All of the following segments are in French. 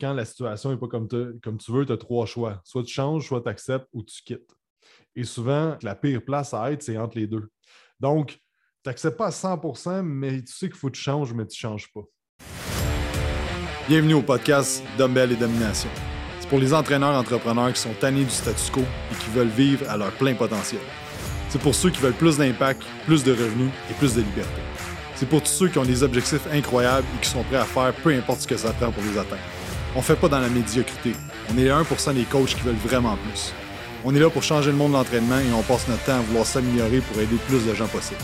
quand la situation n'est pas comme, comme tu veux, tu as trois choix. Soit tu changes, soit tu acceptes ou tu quittes. Et souvent, la pire place à être, c'est entre les deux. Donc, tu n'acceptes pas à 100% mais tu sais qu'il faut que tu changes, mais tu ne changes pas. Bienvenue au podcast Dumbbell et Domination. C'est pour les entraîneurs entrepreneurs qui sont tannés du statu quo et qui veulent vivre à leur plein potentiel. C'est pour ceux qui veulent plus d'impact, plus de revenus et plus de liberté. C'est pour tous ceux qui ont des objectifs incroyables et qui sont prêts à faire peu importe ce que ça prend pour les atteindre. On fait pas dans la médiocrité. On est les 1% des coachs qui veulent vraiment plus. On est là pour changer le monde de l'entraînement et on passe notre temps à vouloir s'améliorer pour aider plus de gens possible.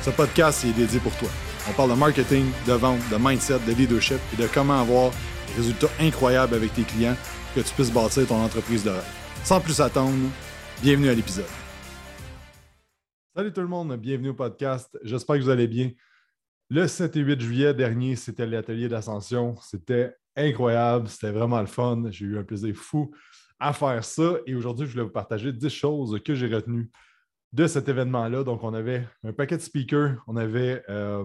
Ce podcast est dédié pour toi. On parle de marketing, de vente, de mindset, de leadership et de comment avoir des résultats incroyables avec tes clients pour que tu puisses bâtir ton entreprise de rêve. Sans plus attendre, bienvenue à l'épisode. Salut tout le monde, bienvenue au podcast. J'espère que vous allez bien. Le 7 et 8 juillet dernier, c'était l'atelier d'ascension. C'était incroyable. C'était vraiment le fun. J'ai eu un plaisir fou à faire ça. Et aujourd'hui, je voulais vous partager 10 choses que j'ai retenues de cet événement-là. Donc, on avait un paquet de speakers. On avait euh,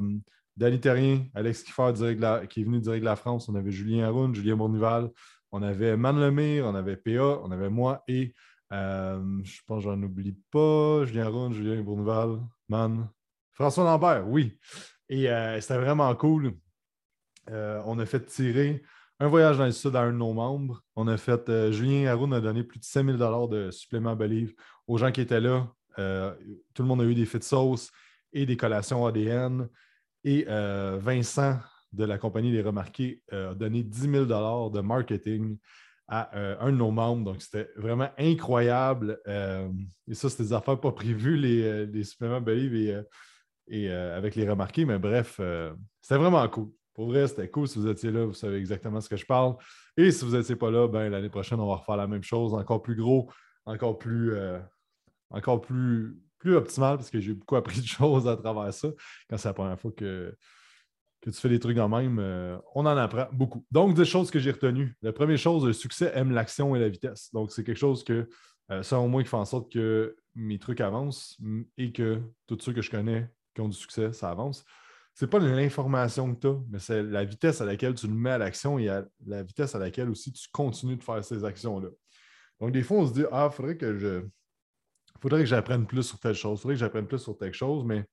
Danny Terrien, Alex Kiffer qui est venu direct de la France. On avait Julien Haroun, Julien Bournival. On avait Man Lemire, on avait PA, on avait moi et euh, je pense que j'en oublie pas. Julien Haroun, Julien Bournival, Man. François Lambert, oui. Et euh, c'était vraiment cool. on a fait tirer un voyage dans le sud à un de nos membres. On a fait, euh, Julien Haroun a donné plus de 5000 de suppléments Believe aux gens qui étaient là. Euh, tout le monde a eu des de sauce et des collations ADN. Et euh, Vincent de la compagnie Les Remarqués a donné 10 000 de marketing à un de nos membres. Donc, c'était vraiment incroyable. et ça, c'était des affaires pas prévues, les, suppléments Believe et, avec les remarqués. Mais bref, c'était vraiment cool. Pour vrai, c'était cool. Si vous étiez là, vous savez exactement ce que je parle. Et si vous n'étiez pas là, ben, l'année prochaine, on va refaire la même chose, encore plus gros, encore plus, euh, encore plus, plus optimal, parce que j'ai beaucoup appris de choses à travers ça. Quand c'est la première fois que, que tu fais des trucs en même, euh, on en apprend beaucoup. Donc, des choses que j'ai retenues. La première chose, le succès aime l'action et la vitesse. Donc, c'est quelque chose que, euh, selon moi, qui fait en sorte que mes trucs avancent et que tous ceux que je connais qui ont du succès, ça avance c'est pas l'information que tu as, mais c'est la vitesse à laquelle tu le mets à l'action et la vitesse à laquelle aussi tu continues de faire ces actions-là. Donc, des fois, on se dit Ah, il faudrait que je. faudrait que j'apprenne plus sur telle chose, il faudrait que j'apprenne plus sur telle chose, mais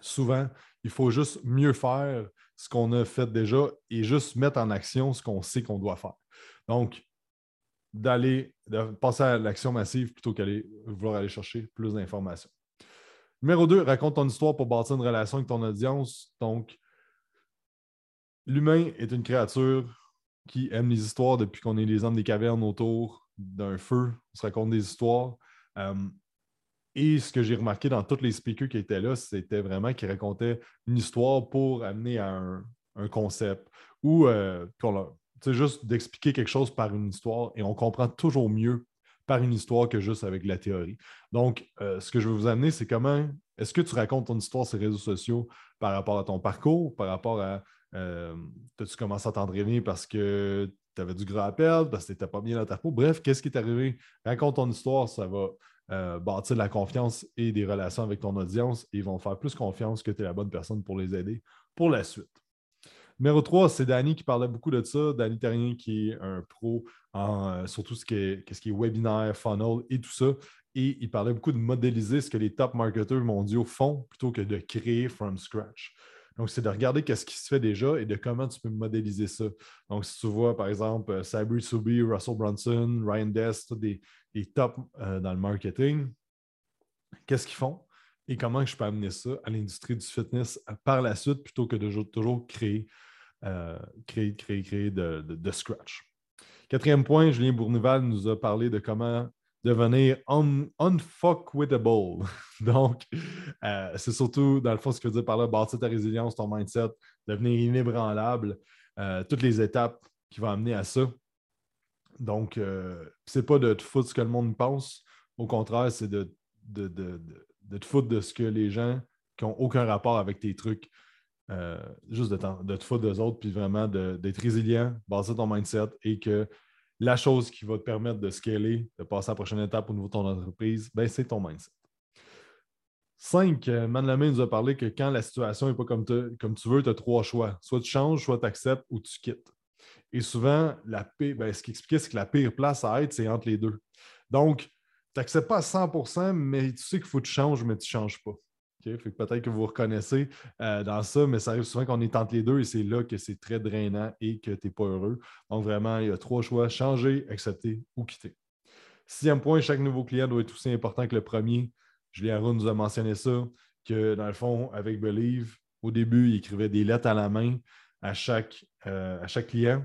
souvent, il faut juste mieux faire ce qu'on a fait déjà et juste mettre en action ce qu'on sait qu'on doit faire. Donc, d'aller, passer à l'action massive plutôt qu'aller vouloir aller chercher plus d'informations. Numéro 2, raconte ton histoire pour bâtir une relation avec ton audience. Donc, l'humain est une créature qui aime les histoires depuis qu'on est les hommes des cavernes autour d'un feu. On se raconte des histoires. Euh, et ce que j'ai remarqué dans tous les speakers qui étaient là, c'était vraiment qu'ils racontaient une histoire pour amener à un, concept ou euh, juste d'expliquer quelque chose par une histoire et on comprend toujours mieux par une histoire que juste avec la théorie. Donc, euh, ce que je veux vous amener, c'est comment est-ce que tu racontes ton histoire sur les réseaux sociaux par rapport à ton parcours, par rapport à euh, as-tu commencé à t'entraîner parce que tu avais du gras à perdre, parce que tu n'étais pas bien dans ta peau? Bref, qu'est-ce qui est arrivé? Raconte ton histoire, ça va euh, bâtir la confiance et des relations avec ton audience et ils vont faire plus confiance que tu es la bonne personne pour les aider pour la suite. Numéro 3, c'est Danny qui parlait beaucoup de ça. Danny Terrien, qui est un pro en euh, surtout ce qui, est, qui est webinaire, funnel et tout ça. Et il parlait beaucoup de modéliser ce que les top marketeurs mondiaux font plutôt que de créer from scratch. Donc, c'est de regarder ce qui se fait déjà et de comment tu peux modéliser ça. Donc, si tu vois, par exemple, euh, Sabri Subi, Russell Brunson, Ryan Dest, des, des tops euh, dans le marketing, qu'est-ce qu'ils font et comment je peux amener ça à l'industrie du fitness par la suite plutôt que de toujours créer euh, créer, créer, créer de, scratch. Quatrième point, Julien Bournival nous a parlé de comment devenir un unfuckwittable. Donc, euh, c'est surtout, dans le fond, ce que veut dire par là, bâtir ta résilience, ton mindset, devenir inébranlable, euh, toutes les étapes qui vont amener à ça. Donc, c'est pas de te foutre ce que le monde pense. Au contraire, c'est de, de, de, te foutre de ce que les gens qui n'ont aucun rapport avec tes trucs euh, juste de, de te foutre d'eux autres, puis vraiment d'être résilient, baser ton mindset et que la chose qui va te permettre de scaler, de passer à la prochaine étape au niveau de ton entreprise, ben, c'est ton mindset. Cinq, euh, Man nous a parlé que quand la situation n'est pas comme, comme tu veux, tu as trois choix. Soit tu changes, soit tu acceptes ou tu quittes. Et souvent, la ben, ce qui expliquait, c'est que la pire place à être, c'est entre les deux. Donc, tu n'acceptes pas à 100% mais tu sais qu'il faut que tu changes, mais tu ne changes pas. Peut-être que vous vous reconnaissez euh, dans ça, mais ça arrive souvent qu'on est entre les deux et c'est là que c'est très drainant et que tu n'es pas heureux. Donc, vraiment, il y a trois choix changer, accepter ou quitter. Sixième point, chaque nouveau client doit être aussi important que le premier. Julien Roux nous a mentionné ça, que dans le fond, avec Believe, au début, il écrivait des lettres à la main à chaque, euh, à chaque client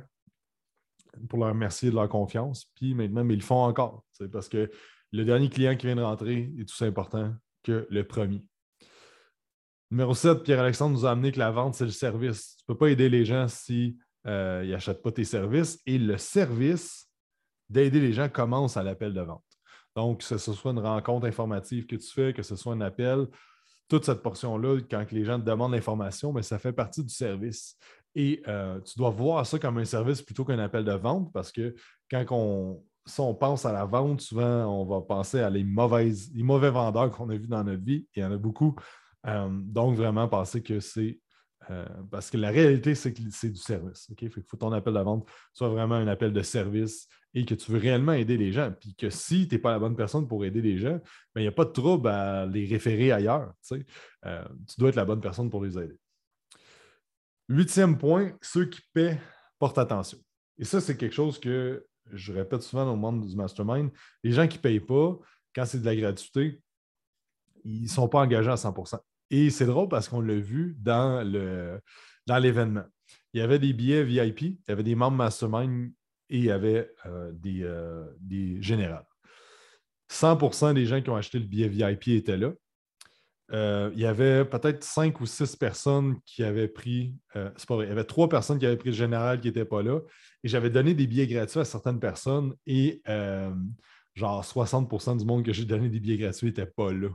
pour leur remercier de leur confiance. Puis maintenant, mais ils le font encore. Parce que le dernier client qui vient de rentrer est aussi important que le premier. Numéro 7, Pierre-Alexandre nous a amené que la vente, c'est le service. Tu ne peux pas aider les gens s'ils euh, n'achètent pas tes services. Et le service d'aider les gens commence à l'appel de vente. Donc, que ce soit une rencontre informative que tu fais, que ce soit un appel, toute cette portion-là, quand les gens te demandent l'information, mais ça fait partie du service. Et euh, tu dois voir ça comme un service plutôt qu'un appel de vente parce que quand on, si on pense à la vente, souvent, on va penser à les, mauvaises, les mauvais vendeurs qu'on a vus dans notre vie. Il y en a beaucoup. Euh, donc, vraiment penser que c'est. Euh, parce que la réalité, c'est que c'est du service. Il faut que ton appel de vente soit vraiment un appel de service et que tu veux réellement aider les gens. Puis que si tu n'es pas la bonne personne pour aider les gens, ben, il n'y a pas de trouble à les référer ailleurs. tu dois être la bonne personne pour les aider. Huitième point, ceux qui paient portent attention. Et ça, c'est quelque chose que je répète souvent le monde du mastermind. Les gens qui ne payent pas, quand c'est de la gratuité, ils ne sont pas engagés à 100 Et c'est drôle parce qu'on l'a vu dans, dans l'événement. Il y avait des billets VIP, il y avait des membres mastermind et il y avait euh, des, euh, des générales. 100% des gens qui ont acheté le billet VIP étaient là. Euh, il y avait peut-être cinq ou six personnes qui avaient pris. Euh, c'est pas vrai. Il y avait trois personnes qui avaient pris le général qui n'étaient pas là. Et j'avais donné des billets gratuits à certaines personnes et genre 60% du monde que j'ai donné des billets gratuits n'était pas là.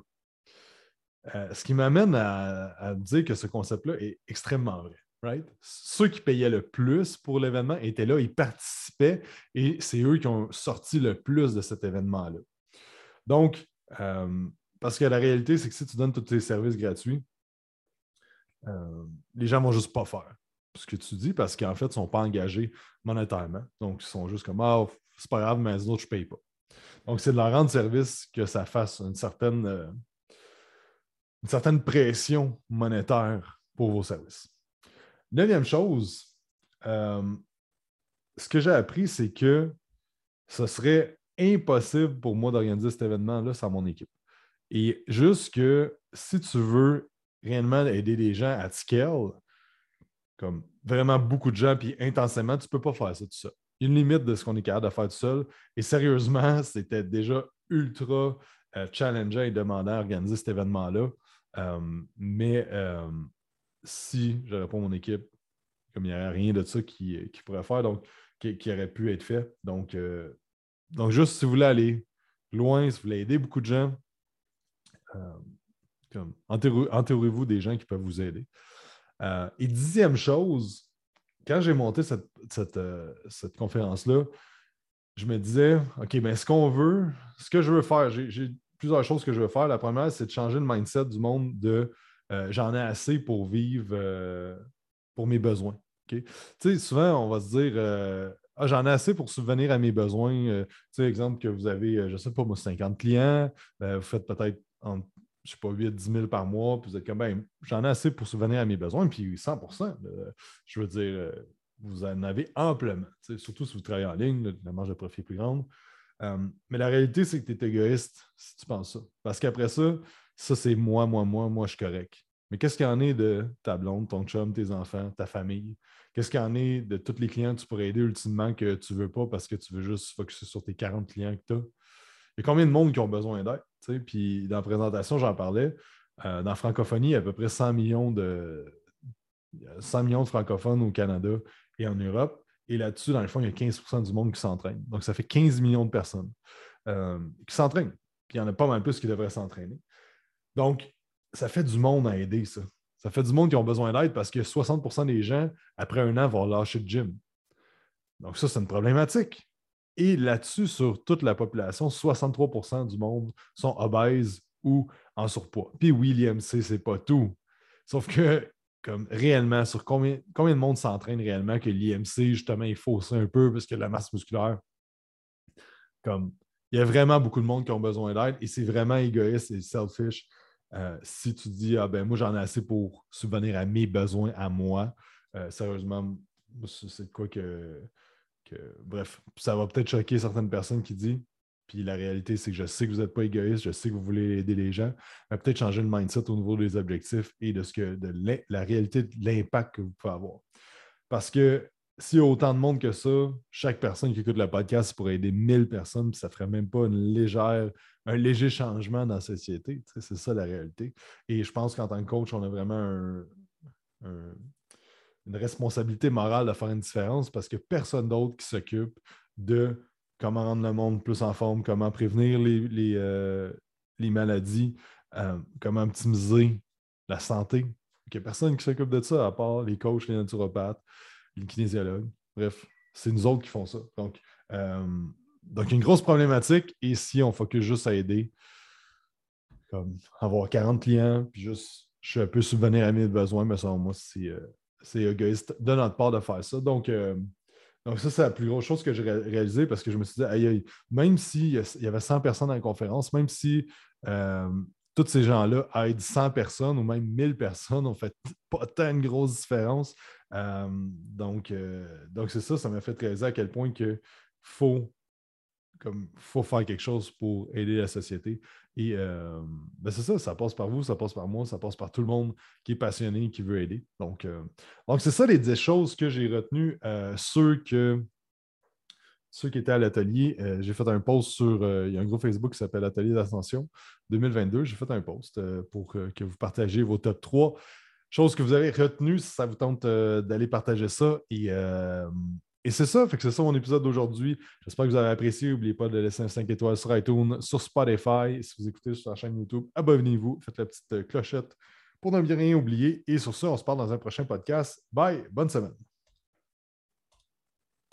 Ce qui m'amène à, dire que ce concept-là est extrêmement vrai. Right? Ceux qui payaient le plus pour l'événement étaient là, ils participaient et c'est eux qui ont sorti le plus de cet événement-là. Donc, parce que la réalité, c'est que si tu donnes tous tes services gratuits, euh, les gens vont juste pas faire ce que tu dis parce qu'en fait, ils ne sont pas engagés monétairement. Donc, ils sont juste comme Ah, c'est pas grave, mais les autres, je ne paye pas. Donc, c'est de leur rendre service que ça fasse une certaine, euh, une certaine pression monétaire pour vos services. Neuvième chose, euh, ce que j'ai appris, c'est que ce serait impossible pour moi d'organiser cet événement-là sans mon équipe. Et juste que si tu veux réellement aider des gens à scale, comme vraiment beaucoup de gens, puis intensément, tu ne peux pas faire ça tout seul. Il y a une limite de ce qu'on est capable de faire tout seul. Et sérieusement, c'était déjà ultra euh, challengeant et demandant à organiser cet événement-là. Euh, mais euh, si je réponds mon équipe, comme il n'y aurait rien de ça qui, pourrait faire, donc qui, aurait pu être fait. Donc, donc, juste si vous voulez aller loin, si vous voulez aider beaucoup de gens, euh, entourez-vous des gens qui peuvent vous aider. Euh, et dixième chose, quand j'ai monté cette, euh, conférence-là, je me disais, OK, mais ben, ce qu'on veut, ce que je veux faire, j'ai plusieurs choses que je veux faire. La première, c'est de changer le mindset du monde de j'en ai assez pour vivre pour mes besoins. Souvent, on va se dire ah, j'en ai assez pour subvenir à mes besoins. exemple que vous avez, je ne sais pas, moi, 50 clients, vous faites peut-être en, je sais pas, 8 10 000 par mois, puis vous êtes comme, ben, j'en ai assez pour subvenir à mes besoins, puis 100% je veux dire, euh, vous en avez amplement, surtout si vous travaillez en ligne, la marge de profit est plus grande. Euh, mais la réalité, c'est que tu es égoïste si tu penses ça. Parce qu'après ça, ça, c'est moi, moi, moi, moi, je suis correct. Mais qu'est-ce qu'il y en est de ta blonde, ton chum, tes enfants, ta famille? Qu'est-ce qu'il y en est de tous les clients que tu pourrais aider ultimement que tu ne veux pas parce que tu veux juste focuser sur tes 40 clients que tu as? Il y a combien de monde qui ont besoin d'aide? Puis dans la présentation, j'en parlais. Euh, dans la francophonie, il y a à peu près 100 millions de, 100 millions de francophones au Canada et en Europe. Et là-dessus, dans le fond, il y a 15% du monde qui s'entraîne. Donc, ça fait 15 millions de personnes euh, qui s'entraînent. Puis il y en a pas mal plus qui devraient s'entraîner. Donc, ça fait du monde à aider, ça. Ça fait du monde qui ont besoin d'aide parce que 60% des gens, après un an, vont lâcher le gym. Donc, ça, c'est une problématique. Et là-dessus, sur toute la population, 63% du monde sont obèses ou en surpoids. Puis William C, c'est pas tout. Sauf que comme réellement sur combien, combien de monde s'entraîne réellement que l'IMC, justement, il faut un peu parce que la masse musculaire, comme il y a vraiment beaucoup de monde qui ont besoin d'aide et c'est vraiment égoïste et selfish. Euh, si tu dis, ah ben moi j'en ai assez pour subvenir à mes besoins à moi, euh, sérieusement, c'est quoi que, que, Bref, ça va peut-être choquer certaines personnes qui disent, puis la réalité, c'est que je sais que vous n'êtes pas égoïste, je sais que vous voulez aider les gens, mais peut-être changer le mindset au niveau des objectifs et de ce que de la réalité de l'impact que vous pouvez avoir. Parce que s'il y a autant de monde que ça, chaque personne qui écoute le podcast pourrait aider 1000 personnes, puis ça ne ferait même pas une légère, un léger changement dans la société. c'est ça la réalité. Et je pense qu'en tant que coach, on a vraiment une responsabilité morale de faire une différence parce que personne d'autre qui s'occupe de comment rendre le monde plus en forme, comment prévenir les, les, euh, maladies, euh, comment optimiser la santé. Il n'y a personne qui s'occupe de ça à part les coachs, les naturopathes les kinésiologues. Bref, c'est nous autres qui font ça. Donc, euh, donc, une grosse problématique. Et si on focus juste à aider, comme avoir 40 clients, puis juste, je peux subvenir à mes besoins, mais selon moi, c'est, euh, c'est égoïste de notre part de faire ça. Donc, donc ça, c'est la plus grosse chose que j'ai réalisée parce que je me suis dit, aïe, même s'il y avait 100 personnes dans la conférence, même si tous ces gens-là aident 100 personnes ou même 1000 personnes, on fait pas tant une grosse différence. Euh, donc, euh, donc c'est ça, ça m'a fait réaliser à quel point il faut, comme, faut faire quelque chose pour aider la société. Et euh, ben, c'est ça, ça passe par vous, ça passe par moi, ça passe par tout le monde qui est passionné, qui veut aider. Donc, donc c'est ça les 10 choses que j'ai retenues. ceux que ceux qui étaient à l'atelier, j'ai fait un post sur. il y a un groupe Facebook qui s'appelle Atelier d'Ascension 2022. J'ai fait un post pour que vous partagiez vos top 3 chose que vous avez retenue si ça vous tente euh, d'aller partager ça. Euh, et, c'est ça, fait que c'est ça mon épisode d'aujourd'hui. J'espère que vous avez apprécié. N'oubliez pas de laisser un 5 étoiles sur iTunes, sur Spotify. Si vous écoutez sur la chaîne YouTube, abonnez-vous, faites la petite euh, clochette pour ne rien oublier. Et sur ça, on se parle dans un prochain podcast. Bye, bonne semaine.